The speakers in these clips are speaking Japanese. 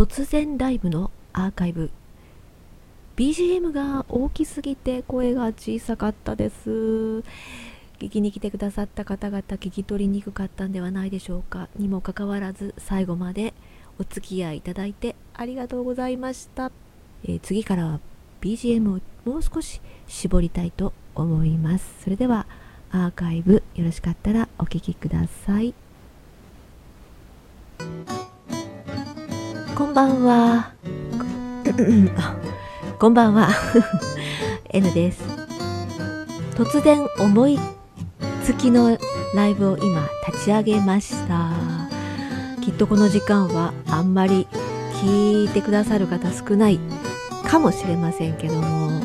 突然ライブのアーカイブ。BGM が大きすぎて声が小さかったです。聞きに来てくださった方々聞き取りにくかったんではないでしょうか。にもかかわらず最後までお付き合いいただいてありがとうございました、えー、次からは BGM をもう少し絞りたいと思います。それではアーカイブよろしかったらお聴きください。こんばんは。こんばんは。N です。突然思いつきのライブを今立ち上げました。きっとこの時間はあんまり聞いてくださる方少ないかもしれませんけども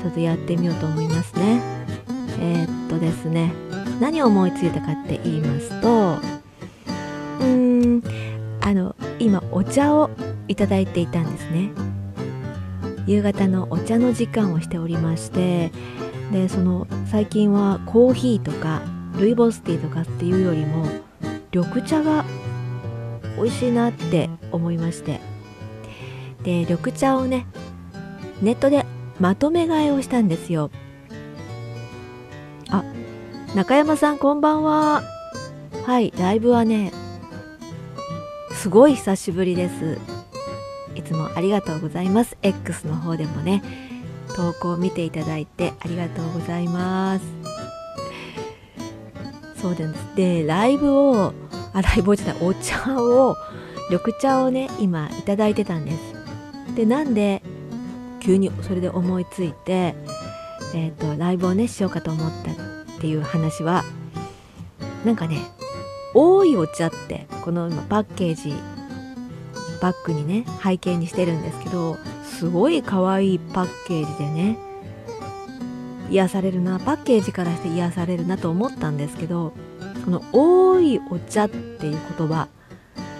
ちょっとやってみようと思いますね。えー、っとですね。何を思いついたかって言いますとうーんあの今お茶をいただいていたんですね。夕方のお茶の時間をしておりましてでその最近はコーヒーとかルイボスティーとかっていうよりも緑茶が美味しいなって思いまして。で緑茶をねネットでまとめ買いをしたんですよ。あ中山さんこんばんは。はいライブはねすごい久しぶりです。いつもありがとうございます。X の方でもね投稿を見ていただいてありがとうございます。そうです。でライブをあライブをじゃないお茶を緑茶をね今いただいてたんです。でなんで急にそれで思いついてえっ、ー、とライブをねしようかと思ったっていう話はなんかね多いお茶ってこの今パッケージバッグにね背景にしてるんですけどすごい可愛いパッケージでね癒されるなパッケージからして癒されるなと思ったんですけどこの「多いお茶」っていう言葉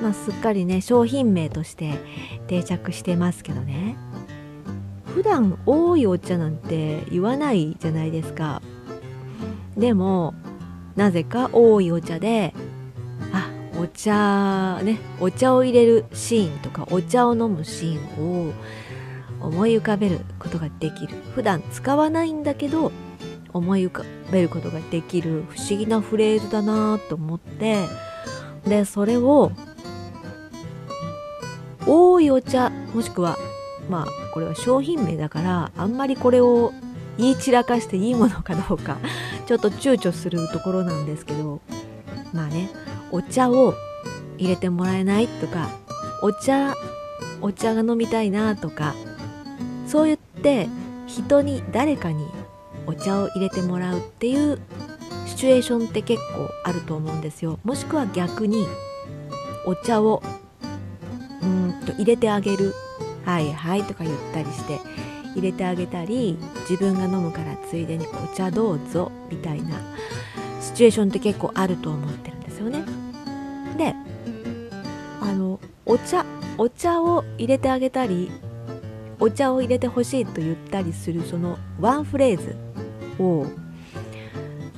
まあすっかりね商品名として定着してますけどね。普段多いお茶なんて言わないじゃないですか。でもなぜか多いお茶でお茶ねお茶を入れるシーンとかお茶を飲むシーンを思い浮かべることができる。普段使わないんだけど思い浮かべることができる不思議なフレーズだなと思ってでそれを多いお茶もしくはまあこれは商品名だからあんまりこれを言い散らかしていいものかどうかちょっと躊躇するところなんですけどまあね。お茶を入れてもらえないとかお茶お茶が飲みたいなとかそう言って人に誰かにお茶を入れてもらうっていうシチュエーションって結構あると思うんですよもしくは逆にお茶をうんと入れてあげるはいはいとか言ったりして入れてあげたり自分が飲むからついでにお茶どうぞみたいなシチュエーションって結構あると思ってる。であのお茶お茶を入れてあげたりお茶を入れてほしいと言ったりするそのワンフレーズを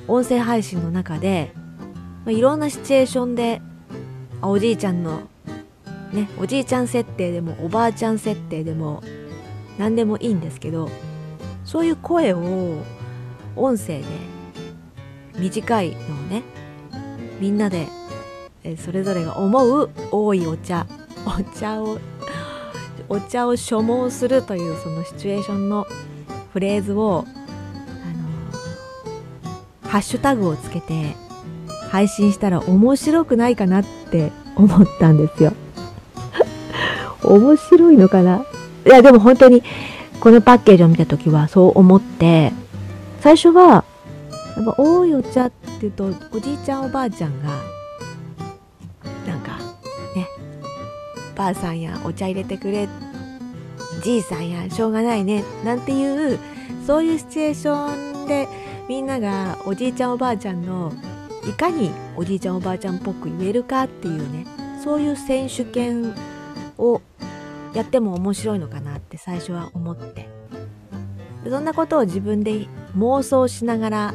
音声配信の中で、まあ、いろんなシチュエーションでおじいちゃんのねおじいちゃん設定でもおばあちゃん設定でも何でもいいんですけどそういう声を音声で短いのをねみんなでえそれぞれが思う多いお茶お茶をお茶を所望するというそのシチュエーションのフレーズをあのハッシュタグをつけて配信したら面白くないかなって思ったんですよ。面白いのかな？いやでも本当にこのパッケージを見た時はそう思って最初はやっぱ多いお茶っていうとおじいちゃんおばあちゃんがばあさんやお茶入れてくれじいさんやしょうがないねなんていうそういうシチュエーションでみんながおじいちゃんおばあちゃんのいかにおじいちゃんおばあちゃんっぽく言えるかっていうねそういう選手権をやっても面白いのかなって最初は思って。そんなことを自分で妄想しながら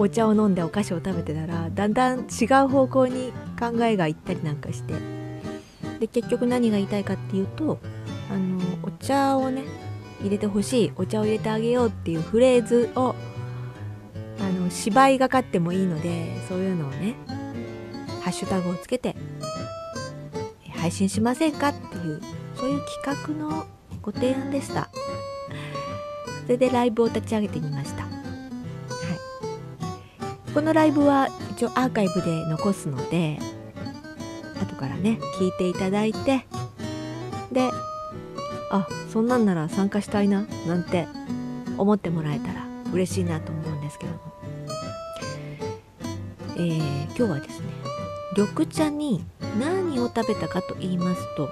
お茶を飲んでお菓子を食べてたらだんだん違う方向に考えがいったりなんかして。で結局何が言いたいかっていうとあのお茶をね入れてほしいお茶を入れてあげようっていうフレーズをあの芝居がかってもいいのでそういうのをねハッシュタグをつけて配信しませんかっていうそういう企画のご提案でした。それでライブを立ち上げてみました、はい、このライブは一応アーカイブで残すのでからね聞いていただいて。であそんなんなら参加したいななんて思ってもらえたら嬉しいなと思うんですけども、えー、今日はですね緑茶に何を食べたかと言いますと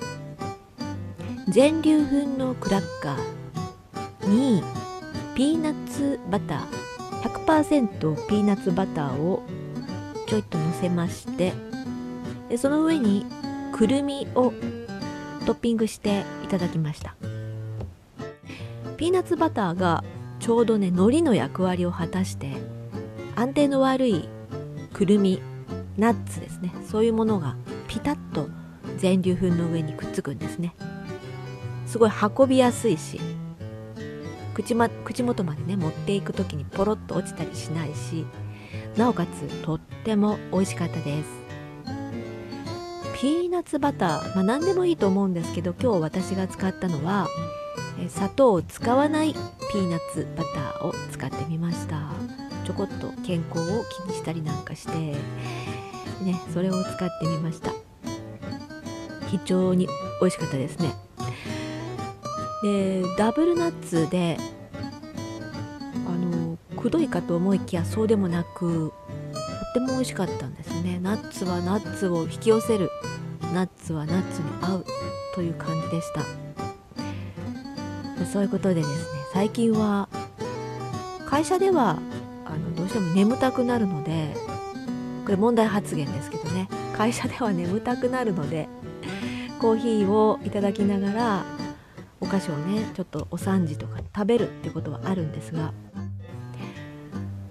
全粒粉のクラッカーにピーナッツバター100%ピーナッツバターをちょいとのせましてでその上にくるみをトッピングしていただきました。ピーナッツバターがちょうどね海苔の役割を果たして安定の悪いくるみナッツですね。そういうものがピタッと全粒粉の上にくっつくんですね。すごい運びやすいし口,、ま、口元までね持っていく時にポロッと落ちたりしないしなおかつとっても美味しかったです。ピーナッツバター、まあ、何でもいいと思うんですけど今日私が使ったのは砂糖を使わないピーナッツバターを使ってみました。ちょこっと健康を気にしたりなんかしてねそれを使ってみました。非常に美味しかったですね。でダブルナッツであのくどいかと思いきやそうでもなくとっても美味しかったんですね。ナッツはナッツを引き寄せるナッツはナッツに合うという感じでした。そういうことでですね最近は会社ではあのどうしても眠たくなるのでこれ問題発言ですけどね会社では眠たくなるのでコーヒーをいただきながらお菓子をねちょっとお3時とか食べるってことはあるんですが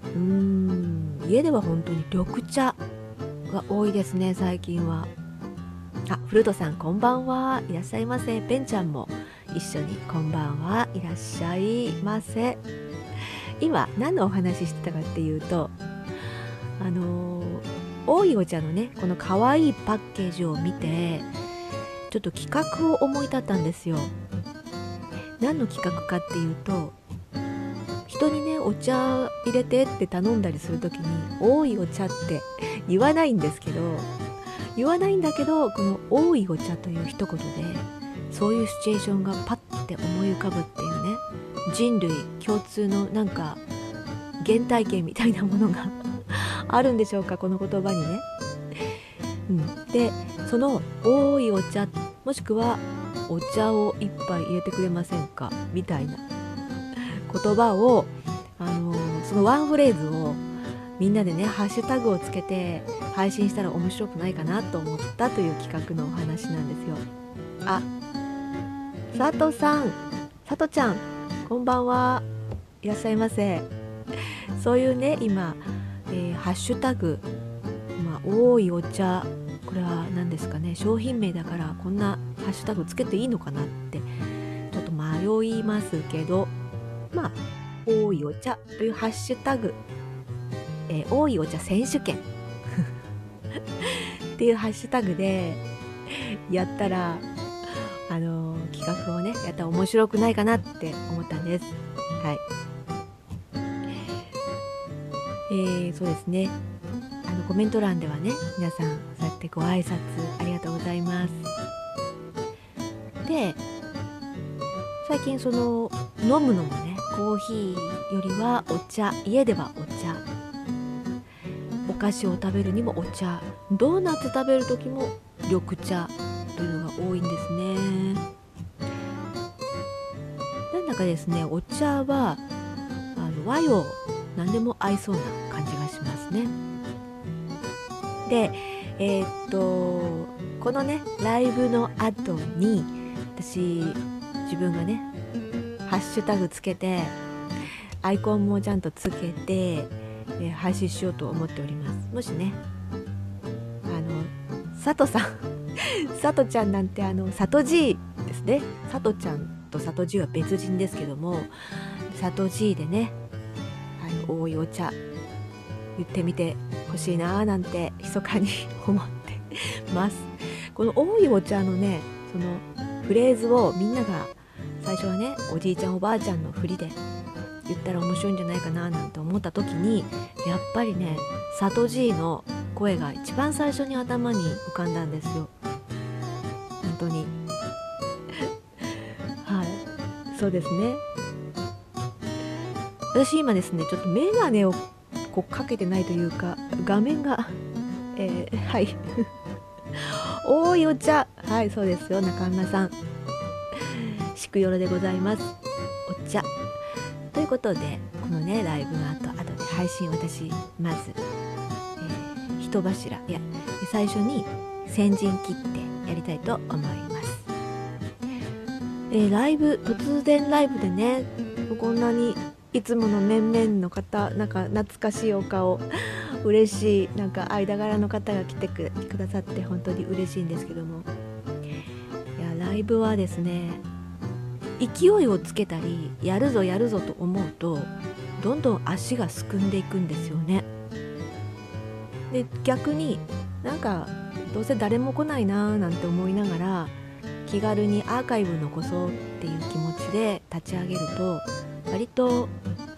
うーん家では本当に緑茶が多いですね最近は。あフルートさんこんばんは。いらっしゃいませ。ペンちゃんも一緒にこんばんはいらっしゃいませ。今何のお話ししてたかっていうとあの大井お茶のねこの可愛いパッケージを見てちょっと企画を思い立ったんですよ。何の企画かっていうと人にねお茶入れてって頼んだりする時に「多いお茶」って言わないんですけど言わないんだけどこの「多いお茶」という一言でそういうシチュエーションがパッて思い浮かぶっていうね人類共通のなんか原体験みたいなものが あるんでしょうかこの言葉にね。うん、でその「多いお茶」もしくは「お茶を一杯入れてくれませんか」みたいな言葉を、あの、そのワンフレーズをみんなでねハッシュタグをつけて配信したら面白くないかなと思ったという企画のお話なんですよ。あ佐藤さん佐藤ちゃんこんばんは。いらっしゃいませ。そういうね今、えー、ハッシュタグ、まあ、多いお茶これは何ですかね商品名だからこんなハッシュタグつけていいのかなってちょっと迷いますけどまあ、多いお茶というハッシュタグ、えー、多いお茶選手権 っていうハッシュタグでやったら、あのー、企画をね、やったら面白くないかなって思ったんです。はい。えー、そうですね。あのコメント欄ではね、皆さん、そうやってご挨拶ありがとうございます。で、最近その飲むのもねコーヒーよりはお茶家ではお茶お菓子を食べるにもお茶ドーナツ食べる時も緑茶というのが多いんですね。なんだかですねお茶はあの和洋何でも合いそうな感じがしますね。でえー、っとこのねライブの後に私自分がねハッシュタグつけてアイコンもちゃんとつけて、え配信しようと思っております。もしねあの佐藤さん さとちゃんなんてあのさとじいですね。さとちゃんとさとじいは別人ですけどもさとじいでね、はい、多いお茶言ってみてほしいなーなんて密かに 思ってます。この多いお茶のねそのフレーズをみんなが最初はねおじいちゃんおばあちゃんの振りで言ったら面白いんじゃないかななんて思った時にやっぱりねさとじいの声が一番最初に頭に浮かんだんですよ。本当に。はい。そうですね。私今ですねちょっとメガネをこうかけてないというか画面がえー、はい。多いお茶。はいそうですよ中村さん。しくよろでございます。ことでこのねライブの後後で配信私まず、えー、人柱いや最初に先陣切ってやりたいと思います、えー、ライブ突然ライブでねこんなにいつもの面々の方なんか懐かしいお顔嬉しいなんか間柄の方が来てくださって本当に嬉しいんですけども。いやライブはですね勢いをつけたりやるぞやるぞと思うとどんどん足がすくんでいくんですよね。で逆になんかどうせ誰も来ないなーなんて思いながら気軽にアーカイブ残そうっていう気持ちで立ち上げると割と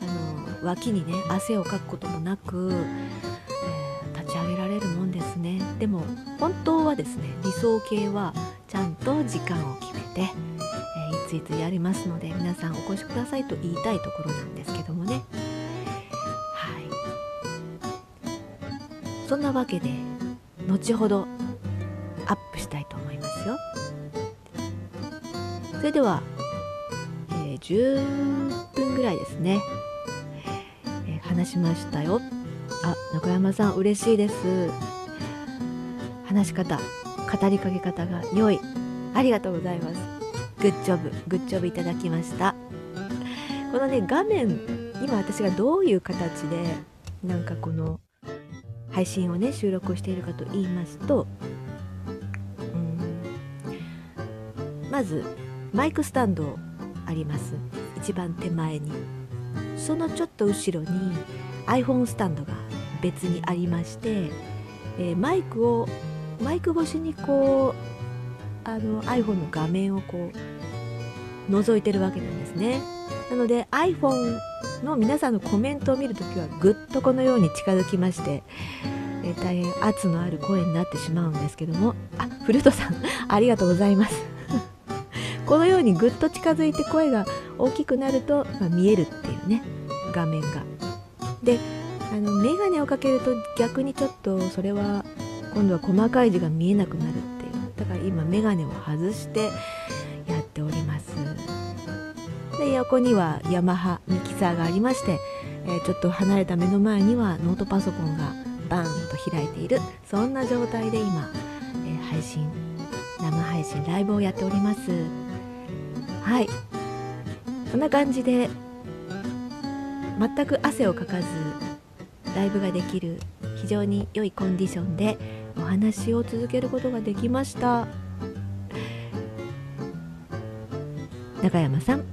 あの脇にね汗をかくこともなく、えー、立ち上げられるもんですね。でも本当はですね理想形はちゃんと時間を決めて、えー、いついやりますので皆さんお越しくださいと言いたいところなんですけどもね。はい。そんなわけで後ほどアップしたいと思いますよ。それではえ10分ぐらいですね、えー、話しましたよ。あ中山さん嬉しいです。話し方語りかけ方が良い。ありがとうございます。グッジョブグッジョブいただきました。このね画面今私がどういう形でなんかこの配信をね収録しているかと言いますとうんまずマイクスタンドあります。一番手前に。そのちょっと後ろに iPhone スタンドが別にありまして、えー、マイクをマイク越しにこうあの iPhone の画面をこう覗いてるわけなんですね。なので iPhone の皆さんのコメントを見るときはぐっとこのように近づきまして、え、大変圧のある声になってしまうんですけども。あフルトさん ありがとうございます。このようにぐっと近づいて声が大きくなると、まあ、見えるっていうね画面が。であの眼鏡をかけると逆にちょっとそれは今度は細かい字が見えなくなる。今眼鏡を外してやっております。で横にはヤマハミキサーがありまして、えー、ちょっと離れた目の前にはノートパソコンがバーンと開いているそんな状態で今、えー、配信生配信ライブをやっております。はい。こんな感じで全く汗をかかずライブができる非常に良いコンディションでお話を続けることができました。中山さん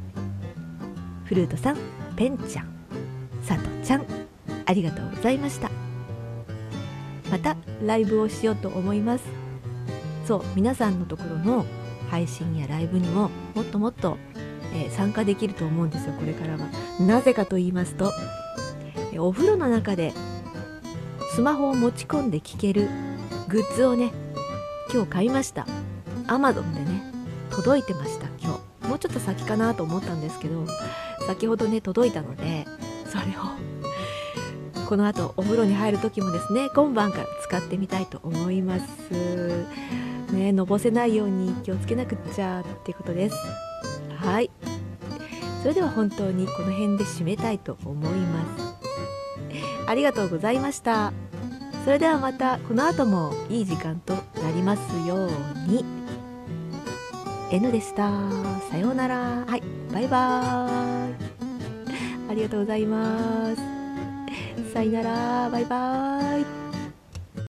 フルートさんペンちゃんさとちゃんありがとうございました。またライブをしようと思います。そう皆さんのところの配信やライブにももっともっと、えー、参加できると思うんですよこれからは。なぜかと言いますと、えー、お風呂の中でスマホを持ち込んで聴けるグッズをね今日買いました。Amazon でね届いてました今日。もうちょっと先かなと思ったんですけど先ほどね届いたのでそれをこの後お風呂に入る時もですね今晩から使ってみたいと思います。ねのぼせないように気をつけなくっちゃっていうことです。はい。それでは本当にこの辺で締めたいと思います。ありがとうございました。それではまたこの後もいい時間となりますように。N でした。さようなら。はい。バイバーイ。ありがとうございます。さよなら。バイバーイ。